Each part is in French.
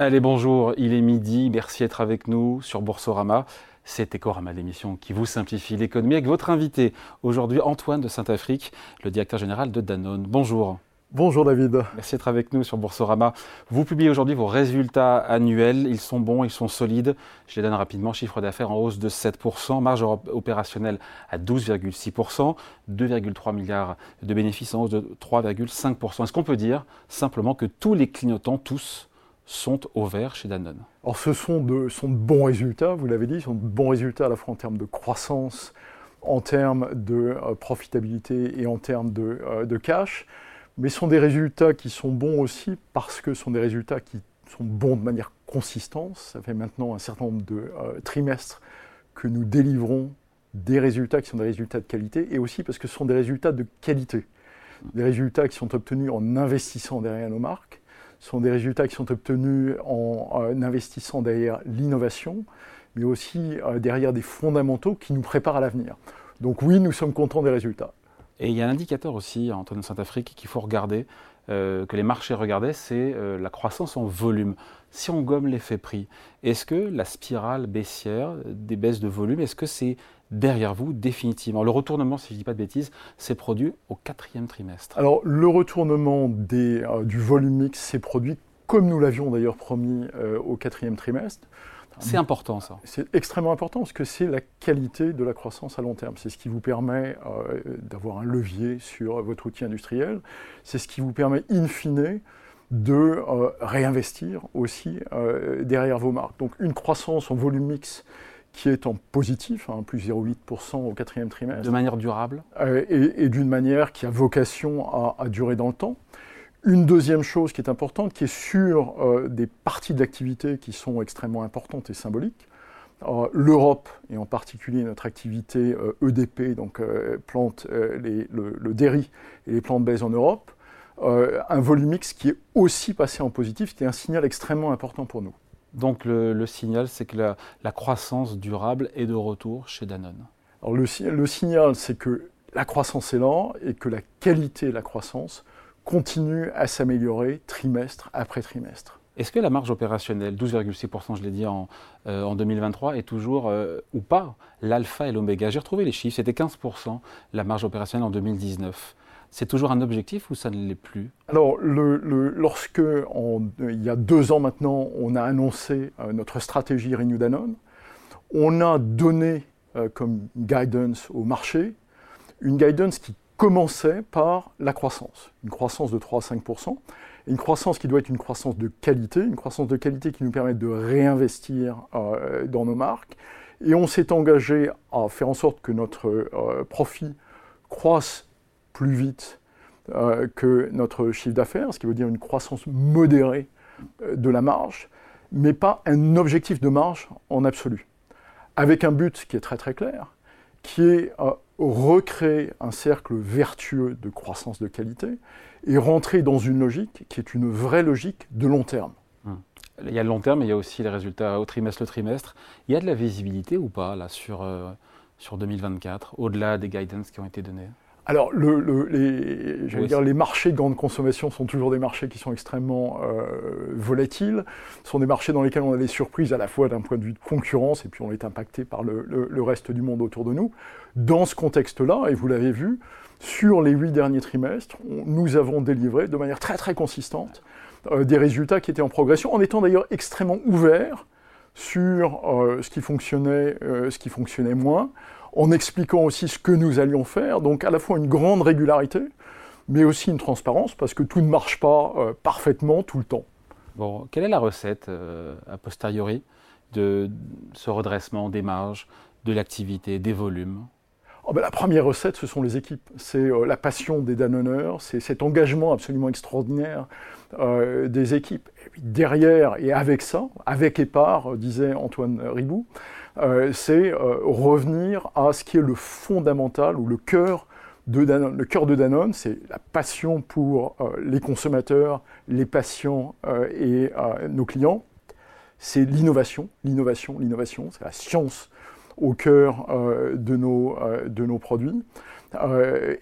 Allez, bonjour, il est midi, merci d'être avec nous sur Boursorama. C'est Ecorama, l'émission qui vous simplifie l'économie avec votre invité aujourd'hui, Antoine de Saint-Afrique, le directeur général de Danone. Bonjour. Bonjour David. Merci d'être avec nous sur Boursorama. Vous publiez aujourd'hui vos résultats annuels. Ils sont bons, ils sont solides. Je les donne rapidement. Chiffre d'affaires en hausse de 7%, marge opérationnelle à 12,6%, 2,3 milliards de bénéfices en hausse de 3,5%. Est-ce qu'on peut dire simplement que tous les clignotants, tous, sont au vert chez Danone Alors ce sont de, bons résultats, vous l'avez dit, ce sont de bons résultats à la fois en termes de croissance, en termes de euh, profitabilité et en termes de, euh, de, cash, mais ce sont des résultats qui sont bons aussi parce que ce sont des résultats qui sont bons de manière consistante. Ça fait maintenant un certain nombre de euh, trimestres que nous délivrons des résultats qui sont des résultats de qualité et aussi parce que ce sont des résultats de qualité. Des résultats qui sont obtenus en investissant derrière nos marques, sont des résultats qui sont obtenus en, investissant derrière l'innovation, mais aussi euh, derrière des fondamentaux qui nous préparent à l'avenir. Donc oui, nous sommes contents des résultats. Et il y a un indicateur aussi, Antoine Saint-Afrique, qu'il faut regarder, euh, que les marchés regardaient, c'est euh, la croissance en volume. Si on gomme l'effet prix, est-ce que la spirale baissière des baisses de volume, est-ce que c'est derrière vous définitivement Le retournement, si je ne dis pas de bêtises, s'est produit au quatrième trimestre. Alors le retournement des, euh, du volume mix s'est produit comme nous l'avions d'ailleurs promis au quatrième trimestre. C'est important ça. C'est extrêmement important parce que c'est la qualité de la croissance à long terme. C'est ce qui vous permet euh, d'avoir un levier sur votre outil industriel. C'est ce qui vous permet, in fine, de euh, réinvestir aussi euh, derrière vos marques. Donc une croissance en volume mix qui est en positif, hein, plus 0,8% au quatrième trimestre. De manière durable Et, d'une manière qui a vocation à, à durer dans le temps. Une deuxième chose qui est importante, qui est sur euh, des parties d'activité qui sont extrêmement importantes et symboliques. Euh, L'Europe, et en particulier notre activité EDP, euh, e donc plantes, le, le, dairy et les plantes baies en Europe, un volume X qui est aussi passé en positif, c'était un signal extrêmement important pour nous. Donc le, signal, c'est que la, la, croissance durable est de retour chez Danone. Alors le, le signal, c'est que la croissance est là et que la qualité de la croissance continue à s'améliorer trimestre après trimestre. Est-ce que la marge opérationnelle, 12,6%, je l'ai dit en, euh, en, 2023, est toujours euh, ou pas l'alpha et l'oméga? J'ai retrouvé les chiffres, c'était 15% la marge opérationnelle en 2019. C'est toujours un objectif ou ça ne l'est plus? Alors, lorsque, il y a deux ans maintenant, on a annoncé euh, notre stratégie Renew Danone, on a donné comme guidance au marché une guidance qui commençait par la croissance, une croissance de 3 à 5% une croissance qui doit être une croissance de qualité, une croissance de qualité qui nous permet de réinvestir euh, dans nos marques. Et on s'est engagé à faire en sorte que notre euh, profit croisse plus vite euh, que notre chiffre d'affaires, ce qui veut dire une croissance modérée de la marge, mais pas un objectif de marge en absolu. Avec un but qui est très très clair, qui est recréer un cercle vertueux de croissance de qualité et rentrer dans une logique qui est une vraie logique de long terme. Hum. Il y a le long terme, mais il y a aussi les résultats au trimestre le trimestre. Il y a de la visibilité ou pas là sur, euh, sur 2024, au-delà des guidance qui ont été donnés alors, les, dire, les marchés de grande consommation sont toujours des marchés qui sont extrêmement euh, volatiles. Ce sont des marchés dans lesquels on a des surprises à la fois d'un point de vue de concurrence et puis on est impacté par le, reste du monde autour de nous. Dans ce contexte-là, et vous l'avez vu, sur les huit derniers trimestres, nous avons délivré de manière très très consistante euh, des résultats qui étaient en progression, en étant d'ailleurs extrêmement ouverts sur euh, ce qui fonctionnait, ce qui fonctionnait moins en expliquant aussi ce que nous allions faire, donc à la fois une grande régularité, mais aussi une transparence, parce que tout ne marche pas euh, parfaitement tout le temps. Bon, quelle est la recette euh, a posteriori de ce redressement des marges, de l'activité, des volumes? Oh ben, La première recette, ce sont les équipes. C'est euh, la passion des Danoneurs, c'est cet engagement absolument extraordinaire des équipes. Et derrière et avec ça, avec et par, disait Antoine Ribou, euh, c'est euh, revenir à ce qui est le fondamental ou le cœur de Danone. C'est la passion pour euh, les consommateurs, les patients et nos clients. C'est l'innovation, l'innovation, l'innovation, c'est la science au cœur de, nos, produits.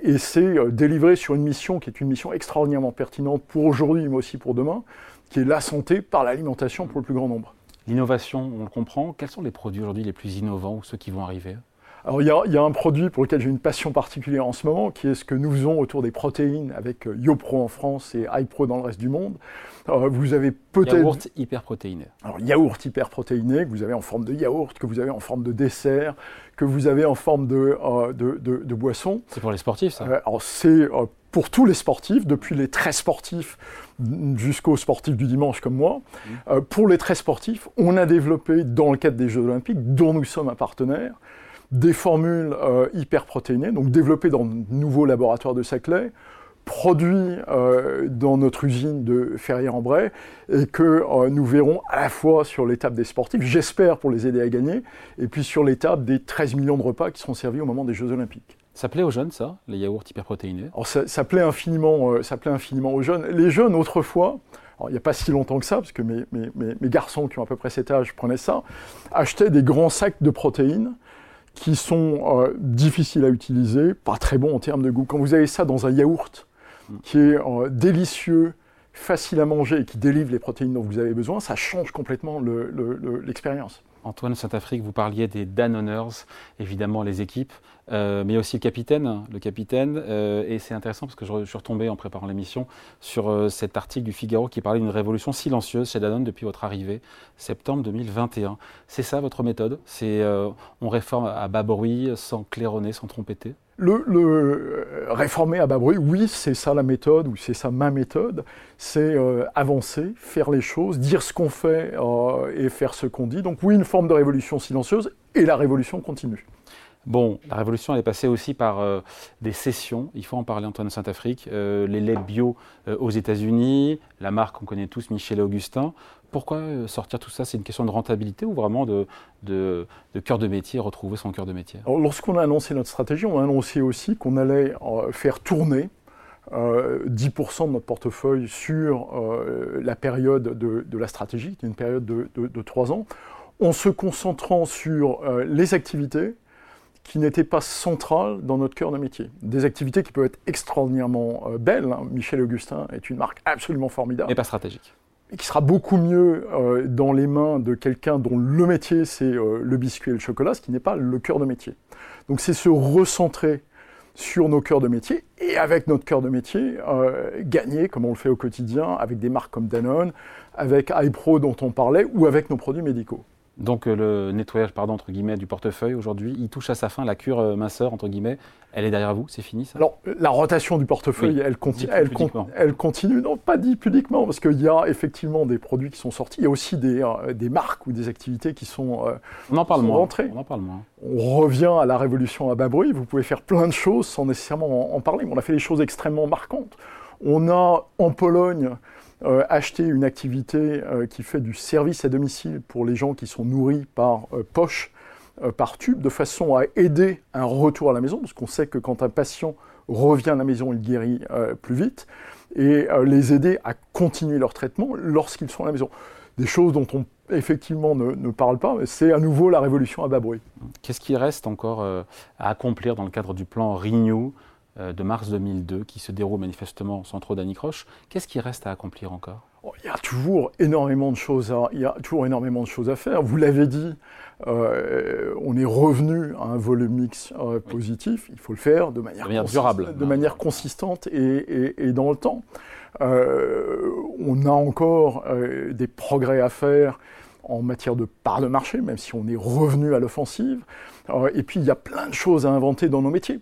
et c'est délivré sur une mission qui est une mission extraordinairement pertinente pour aujourd'hui, mais aussi pour demain, qui est la santé par l'alimentation pour le plus grand nombre. L'innovation, on le comprend. Quels sont les produits aujourd'hui les plus innovants ou ceux qui vont arriver? Alors il y, a, un produit pour lequel j'ai une passion particulière en ce moment, qui est ce que nous faisons autour des protéines avec euh, YoPro en France et iPro dans le reste du monde. vous avez peut-être... Yaourt hyperprotéiné. Alors yaourt hyperprotéiné, que vous avez en forme de yaourt, que vous avez en forme de dessert, que vous avez en forme de, euh, de, boisson. C'est pour les sportifs ça euh, Alors c'est pour tous les sportifs, depuis les très sportifs jusqu'aux sportifs du dimanche comme moi. Mmh. pour les très sportifs, on a développé dans le cadre des Jeux olympiques, dont nous sommes un partenaire, des formules euh, hyperprotéinées, donc développées dans de nouveaux laboratoires de Saclay, produits euh, dans notre usine de Ferrières-en-Bray, et que euh, nous verrons à la fois sur l'étape des sportifs, j'espère pour les aider à gagner, et puis sur l'étape des 13 millions de repas qui seront servis au moment des Jeux Olympiques. Ça plaît aux jeunes, ça, les yaourts hyperprotéinés? Ça, plaît infiniment, ça plaît infiniment aux jeunes. Les jeunes, autrefois, il n'y a pas si longtemps que ça, parce que mes, mes, garçons qui ont à peu près cet âge prenaient ça, achetaient des grands sacs de protéines qui sont euh, difficiles à utiliser, pas très bons en termes de goût. Quand vous avez ça dans un yaourt qui est euh, délicieux, facile à manger et qui délivre les protéines dont vous avez besoin, ça change complètement l'expérience. Antoine Saint-Afrique, vous parliez des Danoners, évidemment les équipes, euh, mais aussi le capitaine. Le capitaine euh, et c'est intéressant parce que je, suis retombé en préparant l'émission sur euh, cet article du Figaro qui parlait d'une révolution silencieuse chez Danone depuis votre arrivée, septembre 2021. C'est ça votre méthode? C'est on réforme à bas bruit, sans claironner, sans trompeter le, réformer à bas bruit, oui, c'est ça la méthode, ou c'est ça ma méthode, c'est avancer, faire les choses, dire ce qu'on fait et faire ce qu'on dit. Donc oui, une forme de révolution silencieuse, et la révolution continue. Bon, la révolution, elle est passée aussi par euh, des cessions. Il faut en parler, Antoine Saint-Afrique. Euh, les laits bio euh, aux États-Unis, la marque qu'on connaît tous, Michel et Augustin. Pourquoi sortir tout ça? C'est une question de rentabilité ou vraiment de, de, cœur de métier, retrouver son cœur de métier? Lorsqu'on a annoncé notre stratégie, on a annoncé aussi qu'on allait faire tourner 10% de notre portefeuille sur la période de, la stratégie, une période de, de, 3 ans, en se concentrant sur les activités qui n'étaient pas centrales dans notre cœur de métier. Des activités qui peuvent être extraordinairement euh, belles. Hein. Michel Augustin est une marque absolument formidable. Mais pas stratégique. Et qui sera beaucoup mieux euh, dans les mains de quelqu'un dont le métier c'est euh, le biscuit et le chocolat, ce qui n'est pas le cœur de métier. Donc c'est se recentrer sur nos cœurs de métier et avec notre cœur de métier, gagner comme on le fait au quotidien avec des marques comme Danone, avec iPro dont on parlait ou avec nos produits médicaux. Donc euh, le nettoyage, pardon, entre guillemets, du portefeuille aujourd'hui, il touche à sa fin, la cure euh, minceur, entre guillemets, elle est derrière vous, c'est fini ça? Alors la rotation du portefeuille, elle, elle, elle, continue, non pas dit pudiquement, parce qu'il y a effectivement des produits qui sont sortis, il y a aussi des, euh, des marques ou des activités qui sont, on en parle moins. rentrées. On en parle moins. On revient à la révolution à bas bruit, vous pouvez faire plein de choses sans nécessairement en, en parler, mais on a fait des choses extrêmement marquantes. On a en Pologne euh, acheter une activité euh, qui fait du service à domicile pour les gens qui sont nourris par euh, poche, par tube, de façon à aider un retour à la maison, parce qu'on sait que quand un patient revient à la maison, il guérit plus vite, et les aider à continuer leur traitement lorsqu'ils sont à la maison. Des choses dont on effectivement ne, ne parle pas, mais c'est à nouveau la révolution à bas bruit. Qu'est-ce qui reste encore à accomplir dans le cadre du plan Renew de mars 2002 qui se déroule manifestement sans trop d'anicroche. Qu'est-ce qui reste à accomplir encore? Oh, il y a toujours énormément de choses à, il y a toujours énormément de choses à faire. Vous l'avez dit, euh, on est revenu à un volume mix euh, positif. Il faut le faire de manière, durable, de manière consistante et, dans le temps. on a encore des progrès à faire en matière de part de marché, même si on est revenu à l'offensive. et puis il y a plein de choses à inventer dans nos métiers.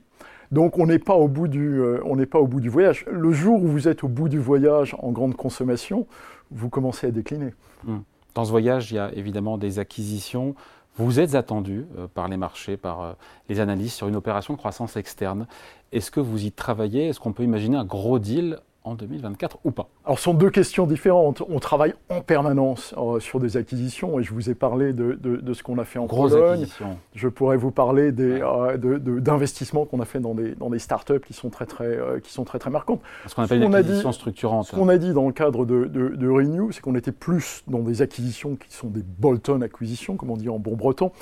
Donc on n'est pas, au bout du, euh, pas au bout du voyage. Le jour où vous êtes au bout du voyage en grande consommation, vous commencez à décliner. Hmm. Dans ce voyage, il y a évidemment des acquisitions. Vous êtes attendu euh, par les marchés, par euh, les analystes sur une opération de croissance externe. Est-ce que vous y travaillez? Est-ce qu'on peut imaginer un gros deal en 2024 ou pas Alors, ce sont deux questions différentes. On travaille en permanence euh, sur des acquisitions et je vous ai parlé de, ce qu'on a fait en Grosse Pologne. Je pourrais vous parler euh, d'investissements qu'on a fait dans des, dans des startups qui sont très très, euh, qui sont très, très marquantes. Ce qu'on appelle une acquisition structurante. Ce qu'on a dit dans le cadre de, de, Renew, c'est qu'on était plus dans des acquisitions qui sont des bolt-on acquisitions, comme on dit en bon breton,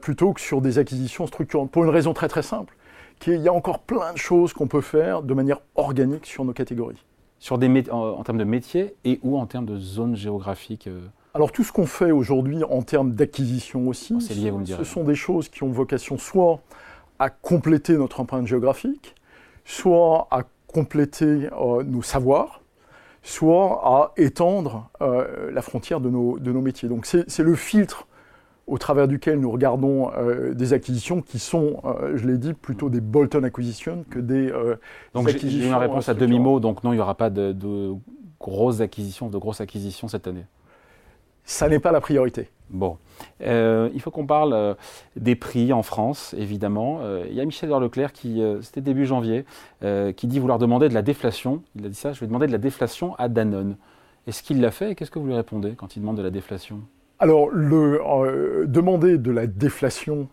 plutôt que sur des acquisitions structurantes. Pour une raison très très simple qu'il y a encore plein de choses qu'on peut faire de manière organique sur nos catégories. Sur des en, termes de métiers et ou en termes de zones géographiques euh Alors tout ce qu'on fait aujourd'hui en termes d'acquisition aussi, oh, lié, vous me ce sont des choses qui ont vocation soit à compléter notre empreinte géographique, soit à compléter euh, nos savoirs, soit à étendre euh, la frontière de nos, de nos métiers. Donc c'est le filtre au travers duquel nous regardons euh, des acquisitions qui sont, je l'ai dit, plutôt des bolt-on acquisitions que des, donc acquisitions. J'ai une réponse à demi-mot, donc non, il n'y aura pas de, de, grosses acquisitions, de grosses acquisitions cette année. Ça n'est pas la priorité. Bon, euh, il faut qu'on parle euh, des prix en France, évidemment. Euh, il y a Michel Leclerc qui, c'était début janvier, qui dit vouloir demander de la déflation. Il a dit ça, je vais demander de la déflation à Danone. Est-ce qu'il l'a fait et qu'est-ce que vous lui répondez quand il demande de la déflation? Alors, le, demander de la déflation,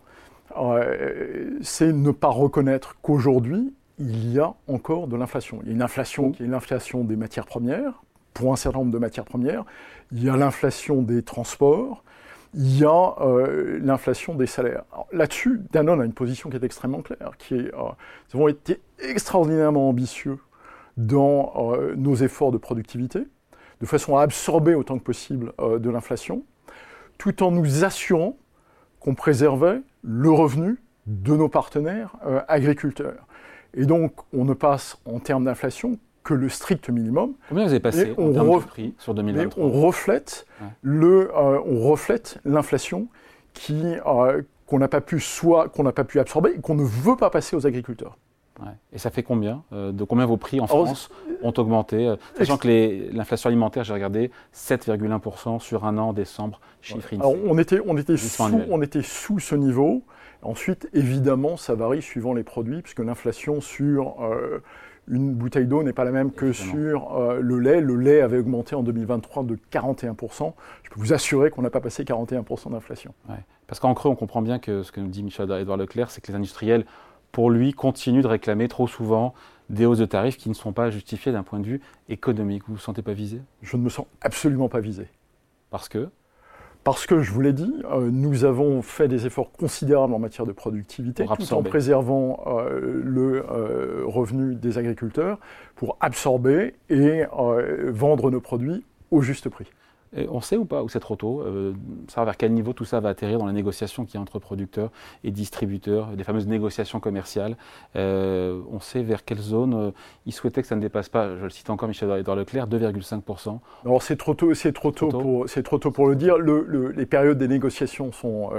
c'est ne pas reconnaître qu'aujourd'hui, il y a encore de l'inflation. Il y a une inflation qui est l'inflation des matières premières, pour un certain nombre de matières premières. Il y a l'inflation des transports il y a euh, l'inflation des salaires. Là-dessus, Danone a une position qui est extrêmement claire, qui est, euh, nous avons été extraordinairement ambitieux dans euh, nos efforts de productivité, de façon à absorber autant que possible de l'inflation, tout en nous assurant qu'on préservait le revenu de nos partenaires agriculteurs. Et donc, on ne passe en termes d'inflation que le strict minimum. Combien vous avez passé en termes de prix sur 2023 On reflète le, euh, on reflète l'inflation qui euh, qu'on n'a pas pu soit qu'on n'a pas pu absorber et qu'on ne veut pas passer aux agriculteurs. Et ça fait combien euh, De combien vos prix en France ont augmenté Sachant que l'inflation alimentaire, j'ai regardé, 7,1% sur un an, décembre, chiffre Alors on était, on, était sous, on était sous ce niveau. Ensuite, évidemment, ça varie suivant les produits, puisque l'inflation sur une bouteille d'eau n'est pas la même que sur euh, le lait. Le lait avait augmenté en 2023 de 41%. Je peux vous assurer qu'on n'a pas passé 41% d'inflation. Parce qu'en creux, on comprend bien que ce que nous dit Michel-Edouard Leclerc, c'est que les industriels, pour lui, continuent de réclamer trop souvent des hausses de tarifs qui ne sont pas justifiées d'un point de vue économique. Vous ne vous sentez pas visé? Je ne me sens absolument pas visé. Parce que? Parce que, je vous l'ai dit, euh, nous avons fait des efforts considérables en matière de productivité, tout en préservant euh, le euh, revenu des agriculteurs pour absorber et vendre nos produits au juste prix on sait ou pas, ou c'est trop tôt, euh, savoir vers quel niveau tout ça va atterrir dans la négociation qui y entre producteurs et distributeurs, des fameuses négociations commerciales. Euh, on sait vers quelle zone euh, ils souhaitaient que ça ne dépasse pas, je le cite encore Michel-Edouard Leclerc, 2,5%. Alors c'est trop tôt, c'est trop, tôt, Pour, c'est trop tôt pour le dire. les périodes des négociations sont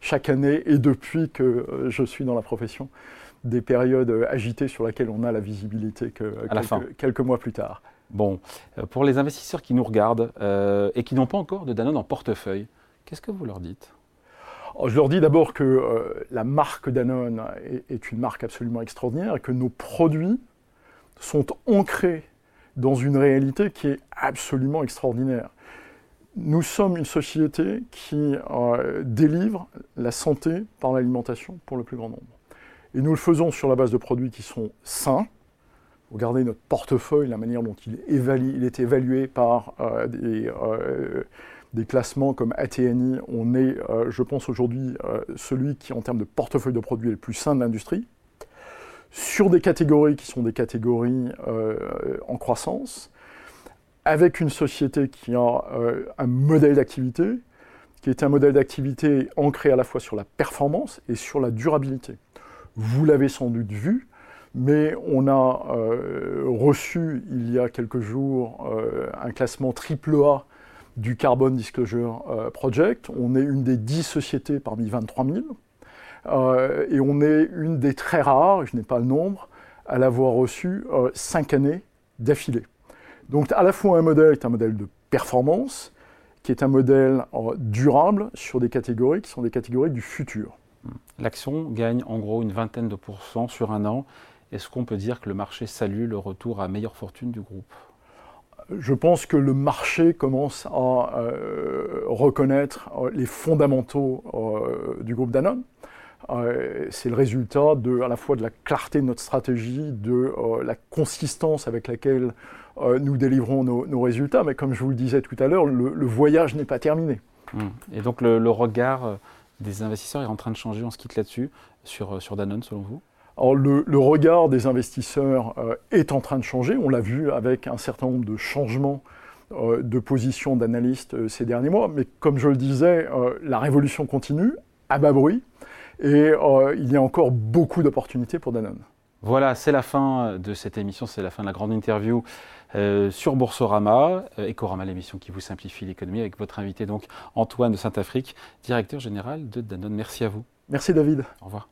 chaque année et depuis que je suis dans la profession des périodes agitées sur lesquelles on a la visibilité que quelques mois plus tard. Bon, euh, pour les investisseurs qui nous regardent euh, et qui n'ont pas encore de Danone en portefeuille, qu'est-ce que vous leur dites? Oh, Je leur dis d'abord que euh, la marque Danone est, une marque absolument extraordinaire et que nos produits sont ancrés dans une réalité qui est absolument extraordinaire. Nous sommes une société qui délivre la santé par l'alimentation pour le plus grand nombre. Et nous le faisons sur la base de produits qui sont sains, Regardez notre portefeuille, la manière dont il, est évalué par euh, euh, des, classements comme ATNI. On est, euh, je pense aujourd'hui, celui qui, en termes de portefeuille de produits, est le plus sain de l'industrie. Sur des catégories qui sont des catégories en croissance, avec une société qui a un modèle d'activité, qui est un modèle d'activité ancré à la fois sur la performance et sur la durabilité. Vous l'avez sans doute vu, mais on a euh, reçu il y a quelques jours euh, un classement AAA du Carbon Disclosure euh, Project. On est une des 10 sociétés parmi 23 000. et on est une des très rares, je n'ai pas le nombre, à l'avoir reçu 5 années d'affilée. Donc à la fois un modèle est un modèle de performance, qui est un modèle durable sur des catégories qui sont des catégories du futur. L'action gagne en gros une vingtaine de pourcents sur un an. Est-ce qu'on peut dire que le marché salue le retour à meilleure fortune du groupe? Je pense que le marché commence à euh, reconnaître euh, les fondamentaux euh, du groupe Danone. c'est le résultat de, à la fois de la clarté de notre stratégie, de la consistance avec laquelle nous délivrons nos, résultats. Mais comme je vous le disais tout à l'heure, le, voyage n'est pas terminé. Hum. Et donc le, regard des investisseurs est en train de changer, on se quitte là-dessus, sur, sur Danone selon vous? Alors le, regard des investisseurs est en train de changer, on l'a vu avec un certain nombre de changements de position d'analystes ces derniers mois, mais comme je le disais, la révolution continue à bas bruit et il y a encore beaucoup d'opportunités pour Danone. Voilà, c'est la fin de cette émission, c'est la fin de la grande interview euh, sur Boursorama, euh, Ecorama, l'émission qui vous simplifie l'économie, avec votre invité donc Antoine de Saint-Afrique, directeur général de Danone. Merci à vous. Merci David. Au revoir.